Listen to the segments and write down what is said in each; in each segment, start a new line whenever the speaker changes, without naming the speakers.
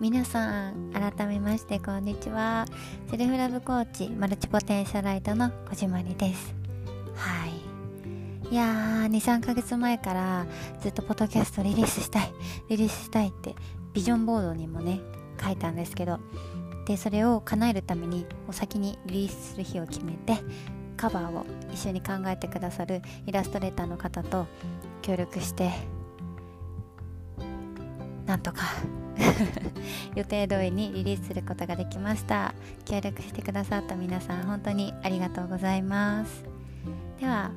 皆さん改めましてこんにちは。 self-love coach multipotentialite の小島りです。はい。いやー23ヶ月前からずっとポッドキャストリリースしたいリリースしたいってビジョンボードにもね書いたんですけどでそれを叶えるためにお先にリリースする日を決めてカバーを一緒に考えてくださるイラストレーターの方と協力してなんとか 予定通りにリリースすることができました。協力してくださった皆さん本当にありがとうございます。では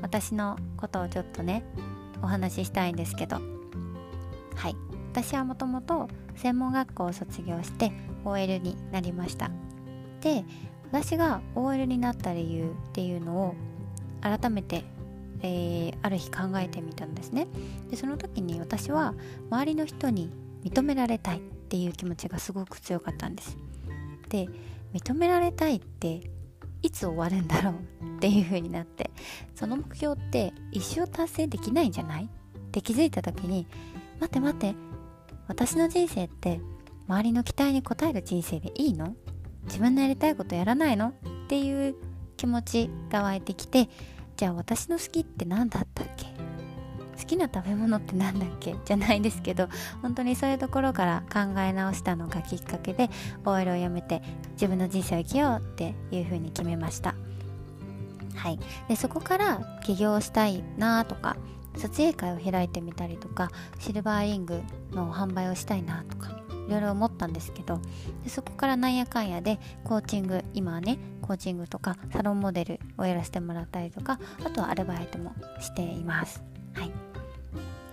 私のことをちょっとねお話ししたいんですけど。はい。私はもともと専門学校を卒業して OL になりました。で私が OL になった理由っていうのを改めてえー、ある日考えてみたんですね。でその時に私は周りの人に認められたいっていう気持ちがすごく強かったんです。で認められたいっていつ終わるんだろうっていう風になってその目標って一生達成できないんじゃない？って気づいた時に待って待って私の人生って周りの期待に応える人生でいいの？自分のやりたいことやらないの？っていう気持ちが湧いてきてじゃあ私の好きって何だった？好きな食べ物って何だっけ？じゃないですけど本当にそういうところから考え直したのがきっかけで OL を辞めて自分の人生を生きようっていうふうに決めました。はい。でそこから起業したいなとか撮影会を開いてみたりとかシルバーリングの販売をしたいなとかいろいろ思ったんですけどでそこからなんやかんやでコーチング今はねコーチングとかサロンモデルをやらせてもらったりとかあとはアルバイトもしています。はい。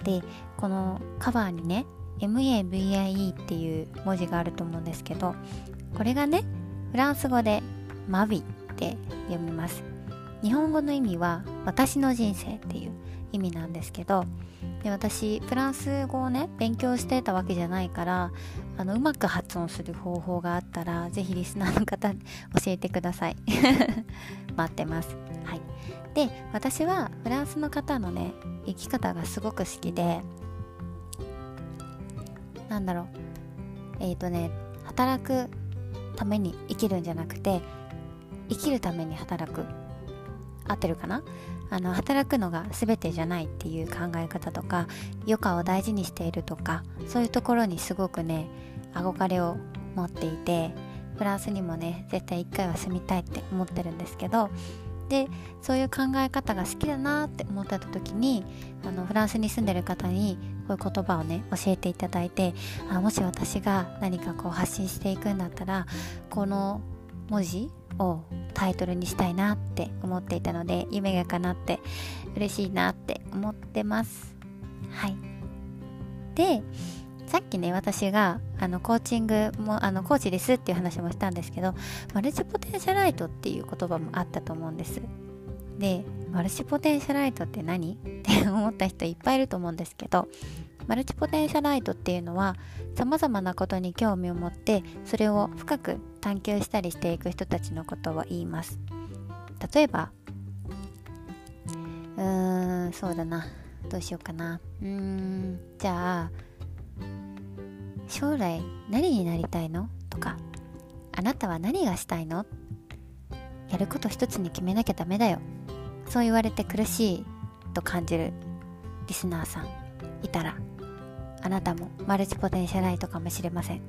でこのカバーにね MAVIE っていう文字があると思うんですけどこれがねフランス語でマビって読みます。日本語の意味は私の人生っていう意味なんですけどで私フランス語をね勉強してたわけじゃないからあのうまく発音する方法があったらぜひリスナーの方教えてください。待ってます。で私はフランスの方のね生き方がすごく好きでなんだろうえっ、ー、とね働くために生きるんじゃなくて生きるために働く。合ってるかな？あの働くのが全てじゃないっていう考え方とか余暇を大事にしているとかそういうところにすごくね憧れを持っていてフランスにもね絶対一回は住みたいって思ってるんですけどでそういう考え方が好きだなって思ってた時にあのフランスに住んでる方にこういう言葉をね教えていただいてあもし私が何かこう発信していくんだったらこの文字をタイトルにしたいなって思っていたので夢が叶って嬉しいなって思ってます。はい。でさっきね私があのコーチングもあのコーチですっていう話もしたんですけどマルチポテンシャライトっていう言葉もあったと思うんです。でマルチポテンシャライトって何？って思った人いっぱいいると思うんですけどマルチポテンシャライトっていうのは様々なことに興味を持ってそれを深く探求したりしていく人たちのことを言います。例えばうーんそうだな。どうしようかな。うーんじゃあ将来何になりたいの？とかあなたは何がしたいの？やること一つに決めなきゃダメだよ。そう言われて苦しいと感じるリスナーさんいたらあなたもマルチポテンシャライトかもしれません。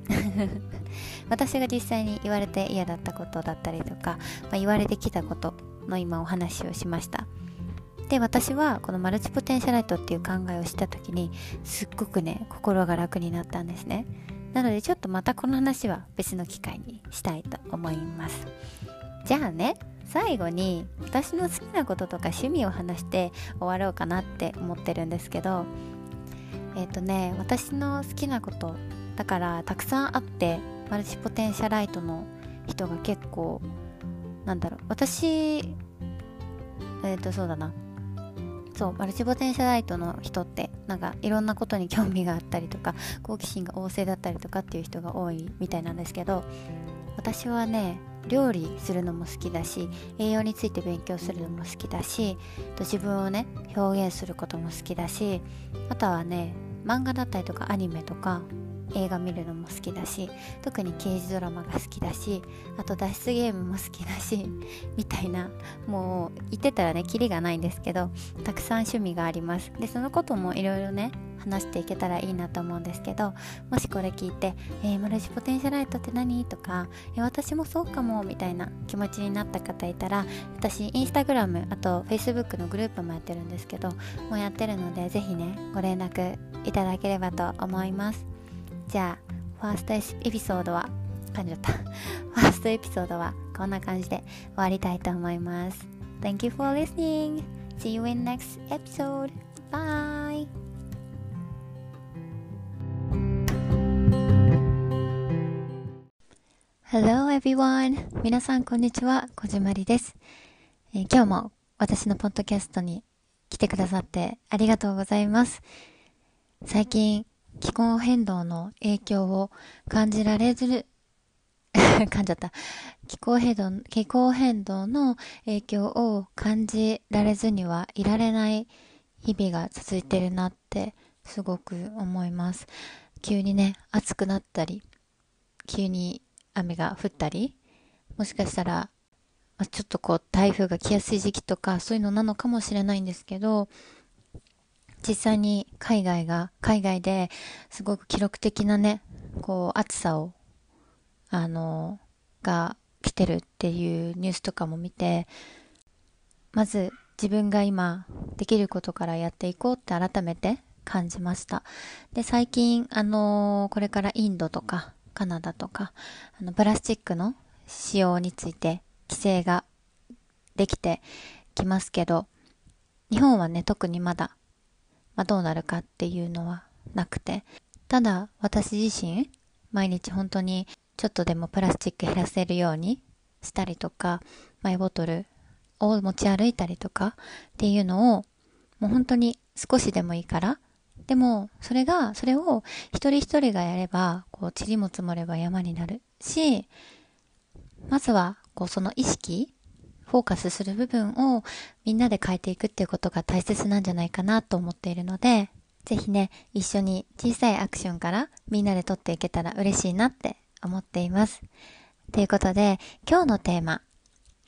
私が実際に言われて嫌だったことだったりとか、まあ、言われてきたことの今お話をしました。で私はこのマルチポテンシャライトっていう考えをした時にすっごくね心が楽になったんですね。なのでちょっとまたこの話は別の機会にしたいと思います。じゃあね最後に私の好きなこととか趣味を話して終わろうかなって思ってるんですけどえっ、ー、とね私の好きなことだからたくさんあってマルチポテンシャライトの人が結構なんだろう私えっ、ー、とそうだな。そうマルチポテンシャライトの人ってなんかいろんなことに興味があったりとか 好奇心が旺盛だったりとかっていう人が多いみたいなんですけど私はね料理するのも好きだし栄養について勉強するのも好きだしと自分をね表現することも好きだしあとはね漫画だったりとかアニメとか映画見るのも好きだし特に刑事ドラマが好きだしあと脱出ゲームも好きだし みたいなもう言ってたらねキリがないんですけどたくさん趣味がありますでそのこともいろいろね話していけたらいいなと思うんですけどもしこれ聞いて「えー、マルチポテンシャライトって何?」とか「え私もそうかも」みたいな気持ちになった方いたら私インスタグラムあとフェイスブックのグループもやってるんですけどもうやってるのでぜひねご連絡いただければと思いますじゃあファーストエピソードは噛んじゃったファーストエピソードはこんな感じで終わりたいと思います。Thank you for listening. See you in next episode. Bye. Hello everyone! 皆さんこんにちは、こじまりです、えー、今日も私のポッドキャストに来てくださってありがとうございます。最近気候変動の影響を感じられずる 噛んじゃった。気候変動、気候変動の影響を感じられずにはいられない日々が続いてるなってすごく思います。急にね、暑くなったり、急に雨が降ったり、もしかしたら、ま、ちょっとこう台風が来やすい時期とかそういうのなのかもしれないんですけど、実際に海外が、海外ですごく記録的なね、こう、暑さを、あの、が来てるっていうニュースとかも見て、まず自分が今できることからやっていこうって改めて感じました。で、最近、あのこれからインドとかカナダとか、あの、プラスチックの使用について規制ができてきますけど、日本はね、特にまだまあ、どうなるかっていうのはなくてただ私自身毎日本当にちょっとでもプラスチック減らせるようにしたりとかマイボトルを持ち歩いたりとかっていうのをもう本当に少しでもいいからでもそれがそれを一人一人がやればこう塵も積もれば山になるしまずはこうその意識フォーカスする部分をみんなで変えていくっていうことが大切なんじゃないかなと思っているので、ぜひね、一緒に小さいアクションからみんなで取っていけたら嬉しいなって思っています。ということで、今日のテーマ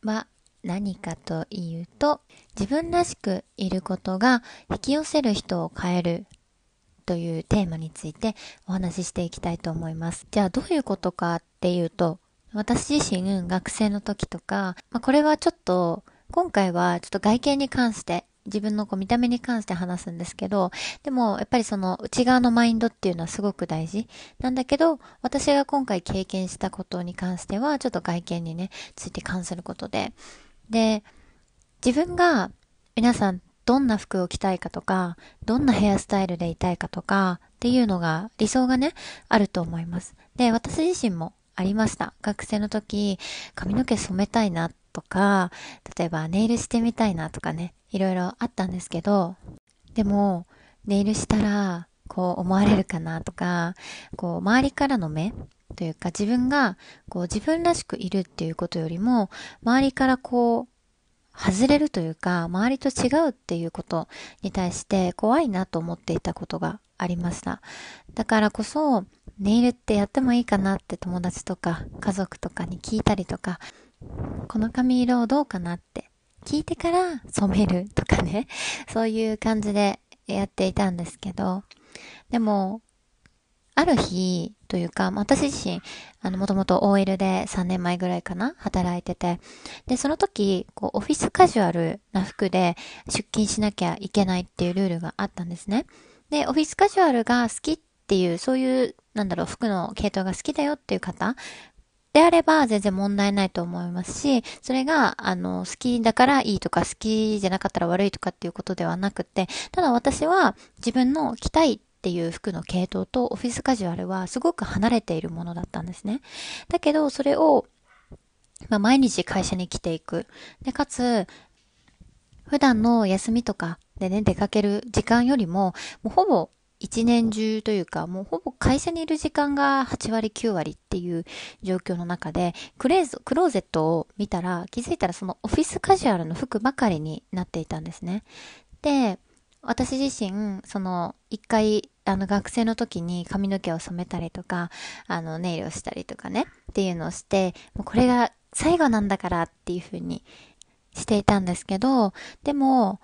は何かというと、自分らしくいることが引き寄せる人を変えるというテーマについてお話ししていきたいと思います。じゃあどういうことかっていうと、私自身学生の時とか、まあ、これはちょっと、今回はちょっと外見に関して、自分のこう見た目に関して話すんですけど、でもやっぱりその内側のマインドっていうのはすごく大事なんだけど、私が今回経験したことに関しては、ちょっと外見にね、ついて関することで。で、自分が皆さんどんな服を着たいかとか、どんなヘアスタイルでいたいかとかっていうのが理想がね、あると思います。で、私自身もありました。学生の時、髪の毛染めたいなとか、例えばネイルしてみたいなとかね、いろいろあったんですけど、でも、ネイルしたら、こう思われるかなとか、こう周りからの目というか自分がこう自分らしくいるっていうことよりも、周りからこう外れるというか、周りと違うっていうことに対して怖いなと思っていたことがありました。だからこそ、ネイルってやってもいいかなって友達とか家族とかに聞いたりとか、この髪色をどうかなって聞いてから染めるとかね、そういう感じでやっていたんですけど、でも、ある日というか、私自身、あの、もともと OL で3年前ぐらいかな、働いてて、で、その時、こう、オフィスカジュアルな服で出勤しなきゃいけないっていうルールがあったんですね。で、オフィスカジュアルが好きっっていう、そういう、なんだろう、服の系統が好きだよっていう方であれば全然問題ないと思いますし、それが、あの、好きだからいいとか、好きじゃなかったら悪いとかっていうことではなくて、ただ私は自分の着たいっていう服の系統とオフィスカジュアルはすごく離れているものだったんですね。だけど、それを、まあ、毎日会社に来ていく。で、かつ、普段の休みとかでね、出かける時間よりも、もうほぼ一年中というか、もうほぼ会社にいる時間が8割9割っていう状況の中で、クレーズ、クローゼットを見たら、気づいたらそのオフィスカジュアルの服ばかりになっていたんですね。で、私自身、その、一回あの学生の時に髪の毛を染めたりとか、あのネイルをしたりとかね、っていうのをして、もうこれが最後なんだからっていう風にしていたんですけど、でも、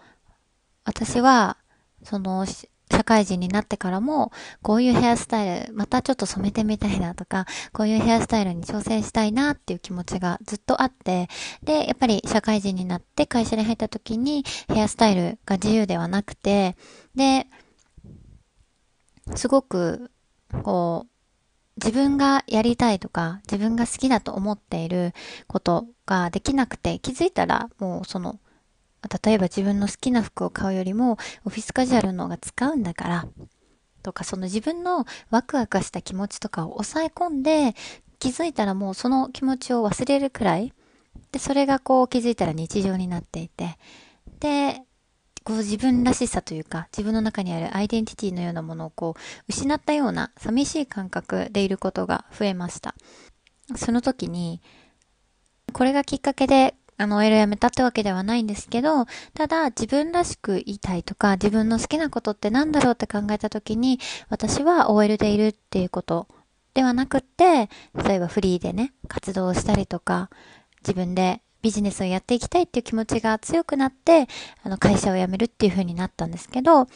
私は、その、社会人になってからも、こういうヘアスタイル、またちょっと染めてみたいなとか、こういうヘアスタイルに挑戦したいなっていう気持ちがずっとあって、で、やっぱり社会人になって会社に入った時にヘアスタイルが自由ではなくて、で、すごく、こう、自分がやりたいとか、自分が好きだと思っていることができなくて、気づいたらもうその、例えば自分の好きな服を買うよりも、オフィスカジュアルの方が使うんだから、とか、その自分のワクワクした気持ちとかを抑え込んで、気づいたらもうその気持ちを忘れるくらい、で、それがこう気づいたら日常になっていて、で、こう自分らしさというか、自分の中にあるアイデンティティのようなものをこう、失ったような寂しい感覚でいることが増えました。その時に、これがきっかけで、あの、OL 辞めたってわけではないんですけど、ただ自分らしく言いたいとか、自分の好きなことって何だろうって考えた時に、私は OL でいるっていうことではなくって、例えばフリーでね、活動したりとか、自分でビジネスをやっていきたいっていう気持ちが強くなって、あの、会社を辞めるっていう風になったんですけど、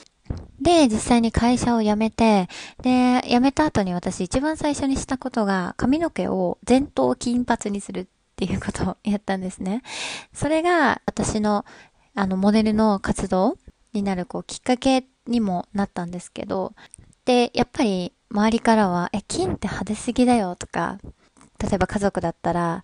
で、実際に会社を辞めて、で、辞めた後に私一番最初にしたことが髪の毛を前頭金髪にするっていうことをやったんですね。それが私のあのモデルの活動になるこうきっかけにもなったんですけど、で、やっぱり周りからは、え、金って派手すぎだよとか、例えば家族だったら、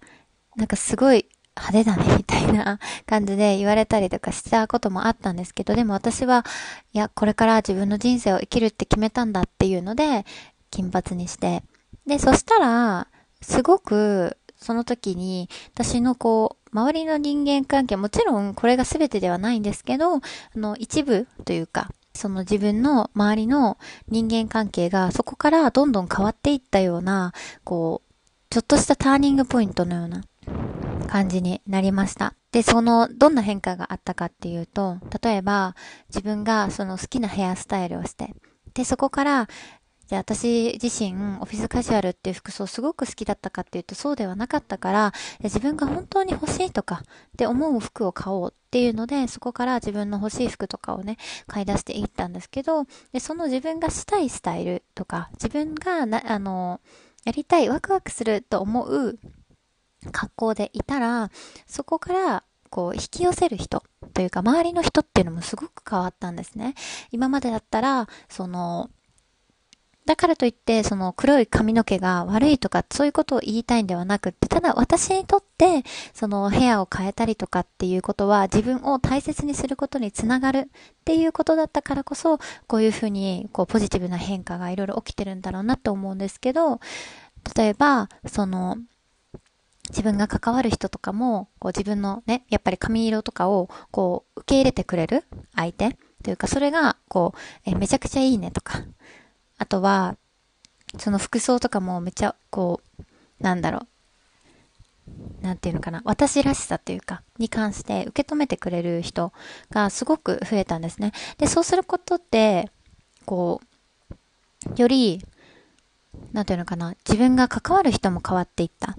なんかすごい派手だね、みたいな 感じで言われたりとかしたこともあったんですけど、でも私は、いや、これから自分の人生を生きるって決めたんだっていうので、金髪にして。で、そしたら、すごく、その時に、私のこう、周りの人間関係、もちろんこれが全てではないんですけど、あの、一部というか、その自分の周りの人間関係がそこからどんどん変わっていったような、こう、ちょっとしたターニングポイントのような感じになりました。で、その、どんな変化があったかっていうと、例えば、自分がその好きなヘアスタイルをして、で、そこから、じゃあ私自身、オフィスカジュアルっていう服装すごく好きだったかっていうとそうではなかったから、自分が本当に欲しいとかって思う服を買おうっていうので、そこから自分の欲しい服とかをね、買い出していったんですけど、で、その自分がしたいスタイルとか、自分がな、あの、やりたい、ワクワクすると思う格好でいたら、そこから、こう、引き寄せる人というか、周りの人っていうのもすごく変わったんですね。今までだったら、その、だからといって、その黒い髪の毛が悪いとか、そういうことを言いたいんではなくって、ただ私にとって、そのヘアを変えたりとかっていうことは、自分を大切にすることにつながるっていうことだったからこそ、こういうふうに、こう、ポジティブな変化がいろいろ起きてるんだろうなと思うんですけど、例えば、その、自分が関わる人とかも、こう自分のね、やっぱり髪色とかを、こう、受け入れてくれる相手というか、それが、こう、え、めちゃくちゃいいねとか、あとは、その服装とかもめっちゃ、こう、なんだろう、なんていうのかな、私らしさっていうか、に関して受け止めてくれる人がすごく増えたんですね。で、そうすることって、こう、より、なんていうのかな、自分が関わる人も変わっていった。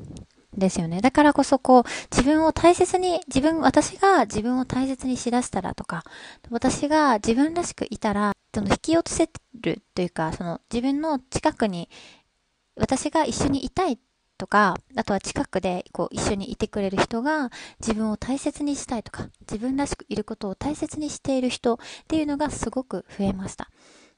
ですよね。だからこそこう、自分を大切に、自分、私が自分を大切にしだしたらとか、私が自分らしくいたら、その引き寄せるというか、その自分の近くに、私が一緒にいたいとか、あとは近くでこう一緒にいてくれる人が自分を大切にしたいとか、自分らしくいることを大切にしている人っていうのがすごく増えました。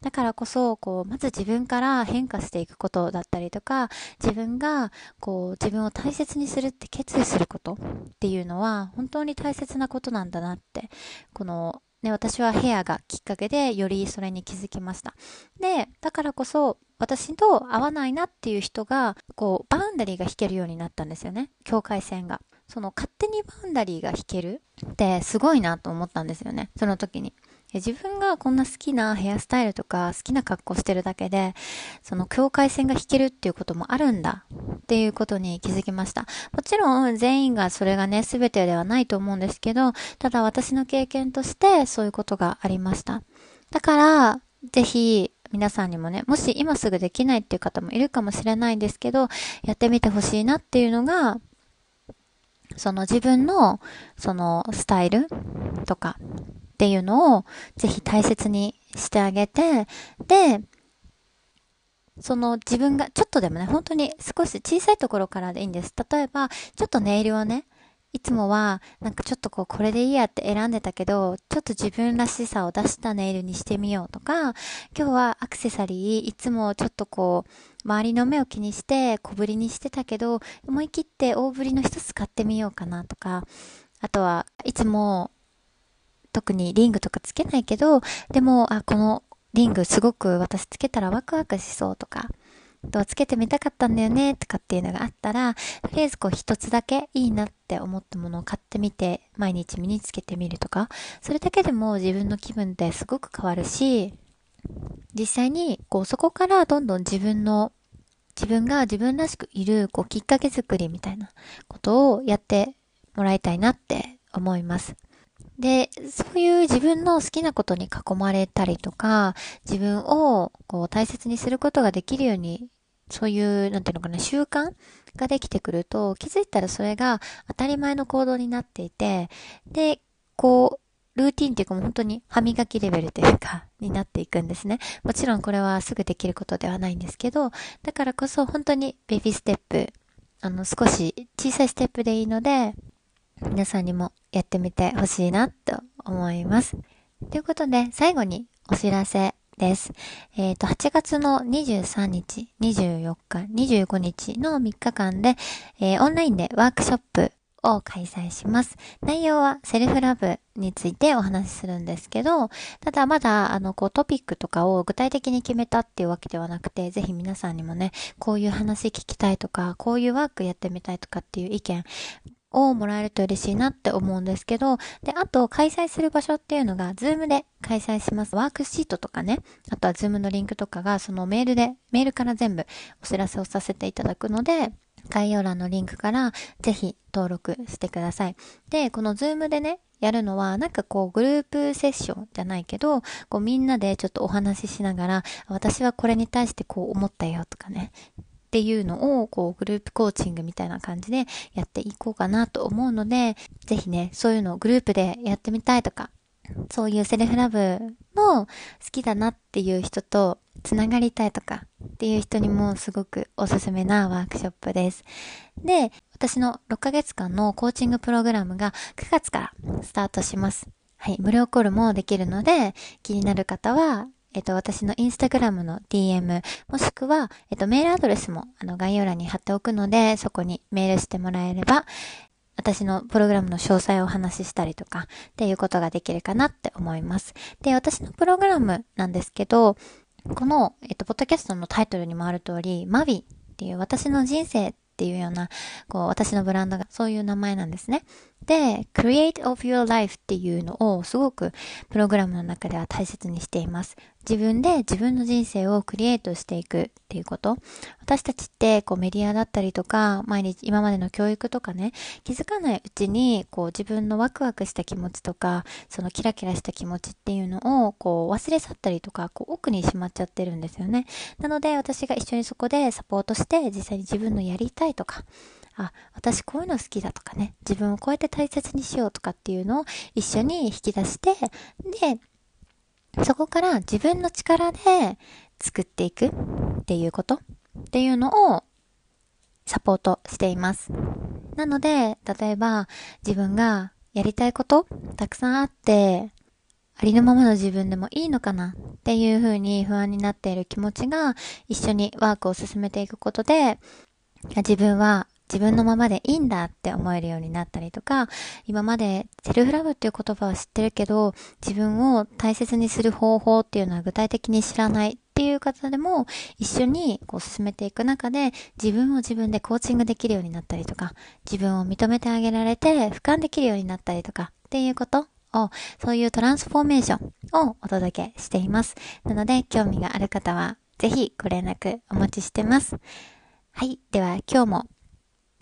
だからこそ、こう、まず自分から変化していくことだったりとか、自分が、こう、自分を大切にするって決意することっていうのは、本当に大切なことなんだなって、この、ね、私はヘアがきっかけでよりそれに気づきました。で、だからこそ、私と合わないなっていう人が、こう、バウンダリーが引けるようになったんですよね。境界線が。その勝手にバウンダリーが引けるってすごいなと思ったんですよね。その時に。自分がこんな好きなヘアスタイルとか好きな格好してるだけで、その境界線が引けるっていうこともあるんだっていうことに気づきました。もちろん全員がそれがね、全てではないと思うんですけど、ただ私の経験としてそういうことがありました。だから、ぜひ、皆さんにもね、もし今すぐできないっていう方もいるかもしれないんですけど、やってみてほしいなっていうのが、その自分の、そのスタイルとかっていうのをぜひ大切にしてあげて、で、その自分がちょっとでもね、本当に少し小さいところからでいいんです。例えば、ちょっとネイルをね、いつもは、なんかちょっとこう、これでいいやって選んでたけど、ちょっと自分らしさを出したネイルにしてみようとか、今日はアクセサリー、いつもちょっとこう、周りの目を気にして小ぶりにしてたけど、思い切って大ぶりの一つ買ってみようかなとか、あとはいつも特にリングとかつけないけど、でも、あ、このリングすごく私つけたらワクワクしそうとか、とつけてみたかったんだよねとかっていうのがあったら、とりあえずこう一つだけいいなって思ったものを買ってみて、毎日身につけてみるとか、それだけでも自分の気分ってすごく変わるし、実際にこうそこからどんどん自分の自分が自分らしくいるこうきっかけ作りみたいなことをやってもらいたいなって思います。で、そういう自分の好きなことに囲まれたりとか、自分をこう大切にすることができるようにそういう、なんていうのかな、習慣ができてくると、気づいたらそれが当たり前の行動になっていて、で、こう、ルーティンっていうかもう本当に歯磨きレベルというか、になっていくんですね。もちろんこれはすぐできることではないんですけど、だからこそ本当にベビーステップ、あの、少し小さいステップでいいので、皆さんにもやってみてほしいなと思います。ということで、最後にお知らせです。えっ、ー、と、8月の23日、24日、25日の3日間で、えー、オンラインでワークショップを開催します。内容はセルフラブについてお話しするんですけど、ただまだあのこうトピックとかを具体的に決めたっていうわけではなくて、ぜひ皆さんにもね、こういう話聞きたいとか、こういうワークやってみたいとかっていう意見をもらえると嬉しいなって思うんですけど、で、あと開催する場所っていうのが、ズームで開催します。ワークシートとかね、あとはズームのリンクとかが、そのメールで、メールから全部お知らせをさせていただくので、概要欄のリンクからぜひ登録してください。で、このズームでね、やるのは、なんかこう、グループセッションじゃないけど、こう、みんなでちょっとお話ししながら、私はこれに対してこう思ったよとかね、っていうのを、こう、グループコーチングみたいな感じでやっていこうかなと思うので、ぜひね、そういうのをグループでやってみたいとか、そういう self-love の好きだなっていう人とつながりたいとかっていう人にもすごくおすすめなワークショップです。で、私の6ヶ月間のコーチングプログラムが9月からスタートします。はい、無料コールもできるので、気になる方はえっと、私のインスタグラムの DM、もしくは、えっと、メールアドレスも、あの、概要欄に貼っておくので、そこにメールしてもらえれば、私のプログラムの詳細をお話ししたりとか、っていうことができるかなって思います。で、私のプログラムなんですけど、この、えっと、ポッドキャストのタイトルにもある通り、マビっていう私の人生っていうような、こう、私のブランドがそういう名前なんですね。で、create of your life っていうのをすごくプログラムの中では大切にしています。自分で自分の人生をクリエイトしていくっていうこと。私たちってこうメディアだったりとか、毎日今までの教育とかね、気づかないうちにこう自分のワクワクした気持ちとか、そのキラキラした気持ちっていうのをこう忘れ去ったりとか、こう奥にしまっちゃってるんですよね。なので私が一緒にそこでサポートして実際に自分のやりたいとか、あ、私こういうの好きだとかね、自分をこうやって大切にしようとかっていうのを一緒に引き出して、で、そこから自分の力で作っていくっていうことっていうのをサポートしています。なので、例えば自分がやりたいことたくさんあって、ありのままの自分でもいいのかなっていうふうに不安になっている気持ちが一緒にワークを進めていくことで、自分は自分のままでいいんだって思えるようになったりとか、今までセルフラブっていう言葉は知ってるけど、自分を大切にする方法っていうのは具体的に知らないっていう方でも一緒にこう進めていく中で自分を自分でコーチングできるようになったりとか、自分を認めてあげられて俯瞰できるようになったりとかっていうことを、そういうトランスフォーメーションをお届けしています。なので興味がある方はぜひご連絡お待ちしてます。はい。では今日も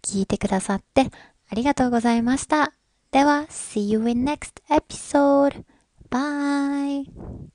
聞いてくださってありがとうございました。では、see you in next episode. Bye!